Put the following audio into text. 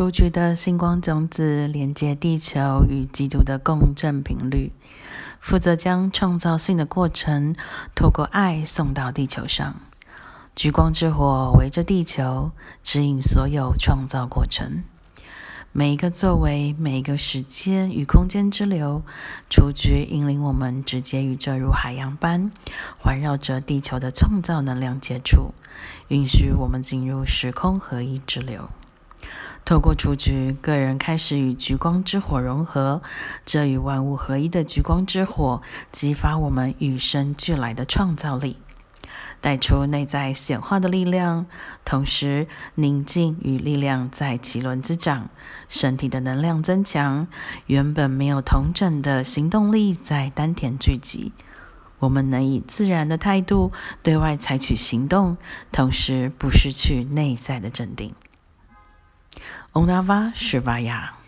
雏菊的星光种子连接地球与基督的共振频率，负责将创造性的过程透过爱送到地球上。橘光之火围着地球，指引所有创造过程。每一个作为，每一个时间与空间之流，雏菊引领我们直接与这如海洋般环绕着地球的创造能量接触，允许我们进入时空合一之流。透过雏菊，个人开始与菊光之火融合，这与万物合一的菊光之火，激发我们与生俱来的创造力。带出内在显化的力量，同时宁静与力量在奇轮滋长，身体的能量增强，原本没有同整的行动力在丹田聚集。我们能以自然的态度对外采取行动，同时不失去内在的镇定。欧纳瓦什瓦亚。